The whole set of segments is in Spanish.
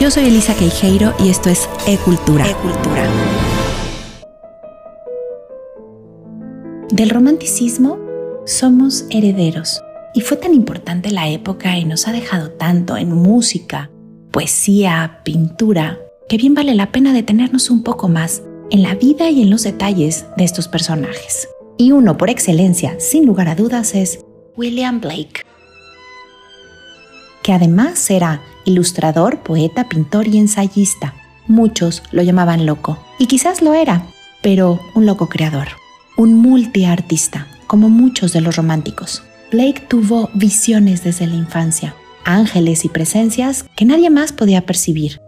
Yo soy Elisa Queijeiro y esto es E-Cultura. E-Cultura. Del romanticismo somos herederos. Y fue tan importante la época y nos ha dejado tanto en música, poesía, pintura, que bien vale la pena detenernos un poco más en la vida y en los detalles de estos personajes. Y uno por excelencia, sin lugar a dudas, es William Blake, que además era ilustrador, poeta, pintor y ensayista. Muchos lo llamaban loco, y quizás lo era, pero un loco creador, un multiartista, como muchos de los románticos. Blake tuvo visiones desde la infancia, ángeles y presencias que nadie más podía percibir.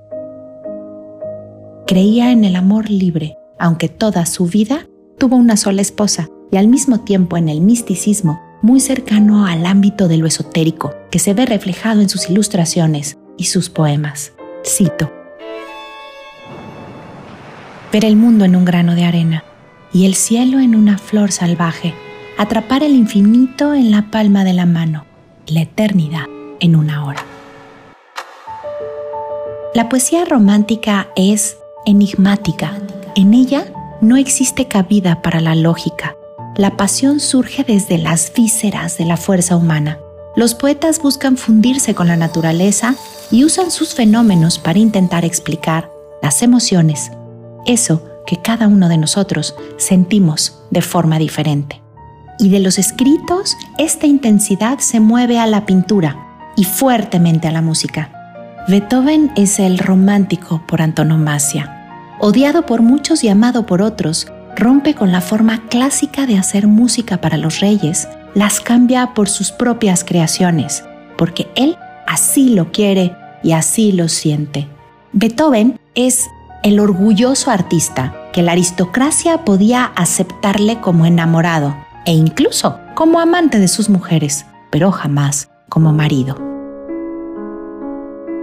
Creía en el amor libre, aunque toda su vida tuvo una sola esposa y al mismo tiempo en el misticismo muy cercano al ámbito de lo esotérico que se ve reflejado en sus ilustraciones y sus poemas. Cito. Ver el mundo en un grano de arena y el cielo en una flor salvaje, atrapar el infinito en la palma de la mano, la eternidad en una hora. La poesía romántica es enigmática. En ella no existe cabida para la lógica. La pasión surge desde las vísceras de la fuerza humana. Los poetas buscan fundirse con la naturaleza y usan sus fenómenos para intentar explicar las emociones, eso que cada uno de nosotros sentimos de forma diferente. Y de los escritos, esta intensidad se mueve a la pintura y fuertemente a la música. Beethoven es el romántico por antonomasia. Odiado por muchos y amado por otros, rompe con la forma clásica de hacer música para los reyes, las cambia por sus propias creaciones, porque él así lo quiere y así lo siente. Beethoven es el orgulloso artista que la aristocracia podía aceptarle como enamorado e incluso como amante de sus mujeres, pero jamás como marido.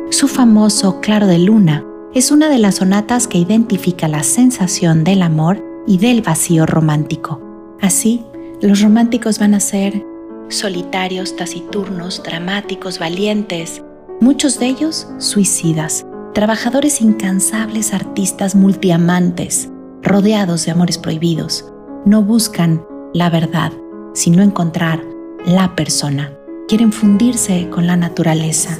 Su famoso Claro de Luna es una de las sonatas que identifica la sensación del amor y del vacío romántico. Así, los románticos van a ser solitarios, taciturnos, dramáticos, valientes, muchos de ellos suicidas, trabajadores incansables, artistas multiamantes, rodeados de amores prohibidos. No buscan la verdad, sino encontrar la persona. Quieren fundirse con la naturaleza.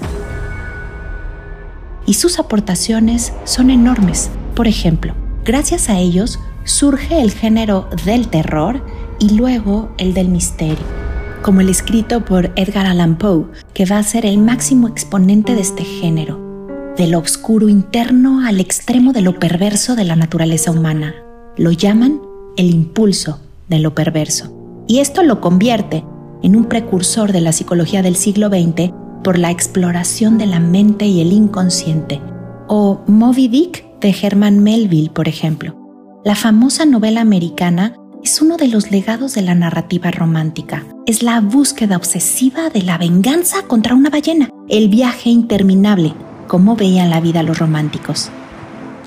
Y sus aportaciones son enormes. Por ejemplo, gracias a ellos surge el género del terror y luego el del misterio, como el escrito por Edgar Allan Poe, que va a ser el máximo exponente de este género, de lo oscuro interno al extremo de lo perverso de la naturaleza humana. Lo llaman el impulso de lo perverso. Y esto lo convierte en un precursor de la psicología del siglo XX por la exploración de la mente y el inconsciente. O Moby Dick de Herman Melville, por ejemplo. La famosa novela americana es uno de los legados de la narrativa romántica. Es la búsqueda obsesiva de la venganza contra una ballena, el viaje interminable, como veían la vida los románticos.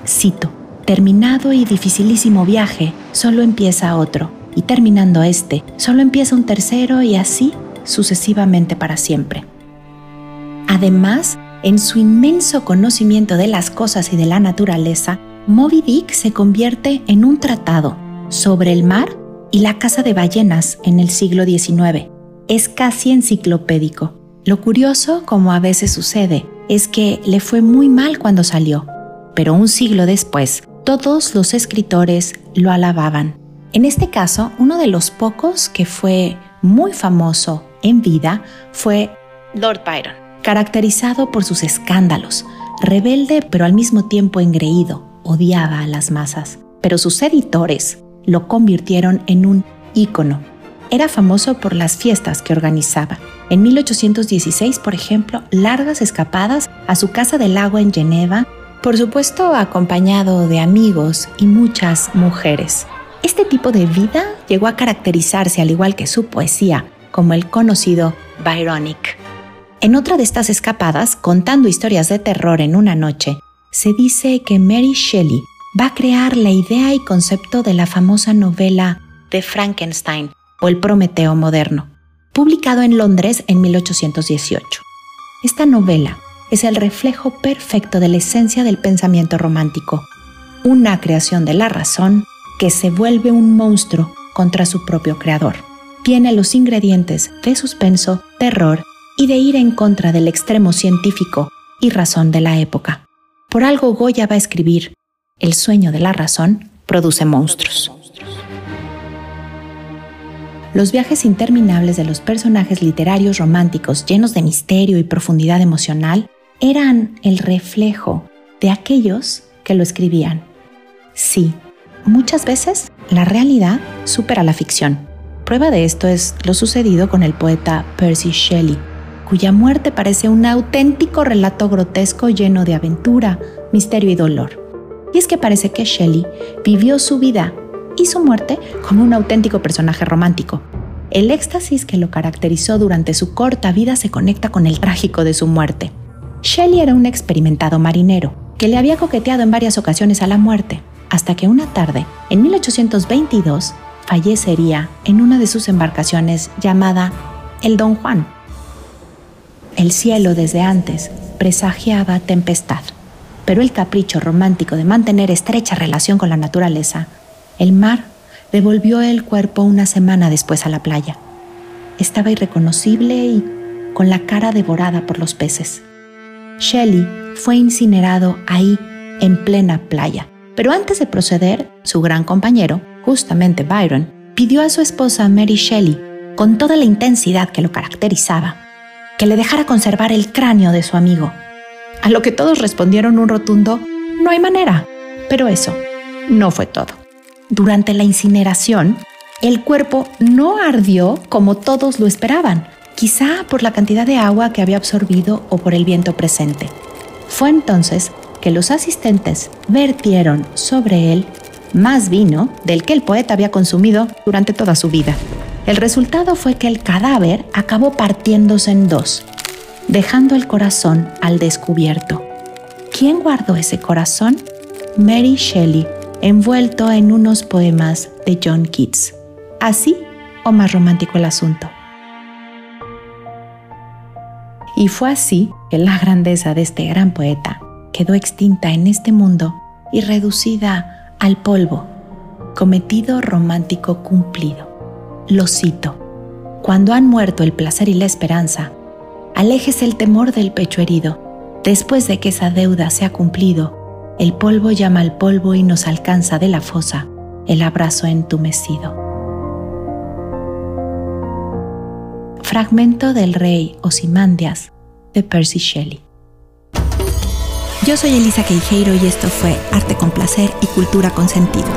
Cito, terminado y dificilísimo viaje, solo empieza otro, y terminando este, solo empieza un tercero y así sucesivamente para siempre. Además, en su inmenso conocimiento de las cosas y de la naturaleza, Moby Dick se convierte en un tratado sobre el mar y la caza de ballenas en el siglo XIX. Es casi enciclopédico. Lo curioso, como a veces sucede, es que le fue muy mal cuando salió, pero un siglo después, todos los escritores lo alababan. En este caso, uno de los pocos que fue muy famoso en vida fue Lord Byron, caracterizado por sus escándalos, rebelde pero al mismo tiempo engreído, odiaba a las masas, pero sus editores lo convirtieron en un ícono. Era famoso por las fiestas que organizaba. En 1816, por ejemplo, largas escapadas a su casa del agua en Geneva, por supuesto acompañado de amigos y muchas mujeres. Este tipo de vida llegó a caracterizarse, al igual que su poesía, como el conocido Byronic. En otra de estas escapadas, contando historias de terror en una noche, se dice que Mary Shelley va a crear la idea y concepto de la famosa novela de Frankenstein o el Prometeo moderno, publicado en Londres en 1818. Esta novela, es el reflejo perfecto de la esencia del pensamiento romántico, una creación de la razón que se vuelve un monstruo contra su propio creador. Tiene los ingredientes de suspenso, terror y de ir en contra del extremo científico y razón de la época. Por algo Goya va a escribir, el sueño de la razón produce monstruos. Los viajes interminables de los personajes literarios románticos llenos de misterio y profundidad emocional eran el reflejo de aquellos que lo escribían. Sí, muchas veces la realidad supera la ficción. Prueba de esto es lo sucedido con el poeta Percy Shelley, cuya muerte parece un auténtico relato grotesco lleno de aventura, misterio y dolor. Y es que parece que Shelley vivió su vida y su muerte como un auténtico personaje romántico. El éxtasis que lo caracterizó durante su corta vida se conecta con el trágico de su muerte. Shelley era un experimentado marinero que le había coqueteado en varias ocasiones a la muerte, hasta que una tarde, en 1822, fallecería en una de sus embarcaciones llamada el Don Juan. El cielo desde antes presagiaba tempestad, pero el capricho romántico de mantener estrecha relación con la naturaleza, el mar devolvió el cuerpo una semana después a la playa. Estaba irreconocible y con la cara devorada por los peces. Shelley fue incinerado ahí, en plena playa. Pero antes de proceder, su gran compañero, justamente Byron, pidió a su esposa Mary Shelley, con toda la intensidad que lo caracterizaba, que le dejara conservar el cráneo de su amigo. A lo que todos respondieron un rotundo, no hay manera. Pero eso no fue todo. Durante la incineración, el cuerpo no ardió como todos lo esperaban, quizá por la cantidad de agua que había absorbido o por el viento presente. Fue entonces que los asistentes vertieron sobre él más vino del que el poeta había consumido durante toda su vida. El resultado fue que el cadáver acabó partiéndose en dos, dejando el corazón al descubierto. ¿Quién guardó ese corazón? Mary Shelley, envuelto en unos poemas de John Keats. Así o más romántico el asunto. Y fue así que la grandeza de este gran poeta quedó extinta en este mundo y reducida al polvo. Cometido romántico cumplido. Lo cito. Cuando han muerto el placer y la esperanza, alejes el temor del pecho herido. Después de que esa deuda se ha cumplido, el polvo llama al polvo y nos alcanza de la fosa el abrazo entumecido. Fragmento del rey Osimandias de Percy Shelley. Yo soy Elisa Queijeiro y esto fue Arte con Placer y Cultura con Sentido.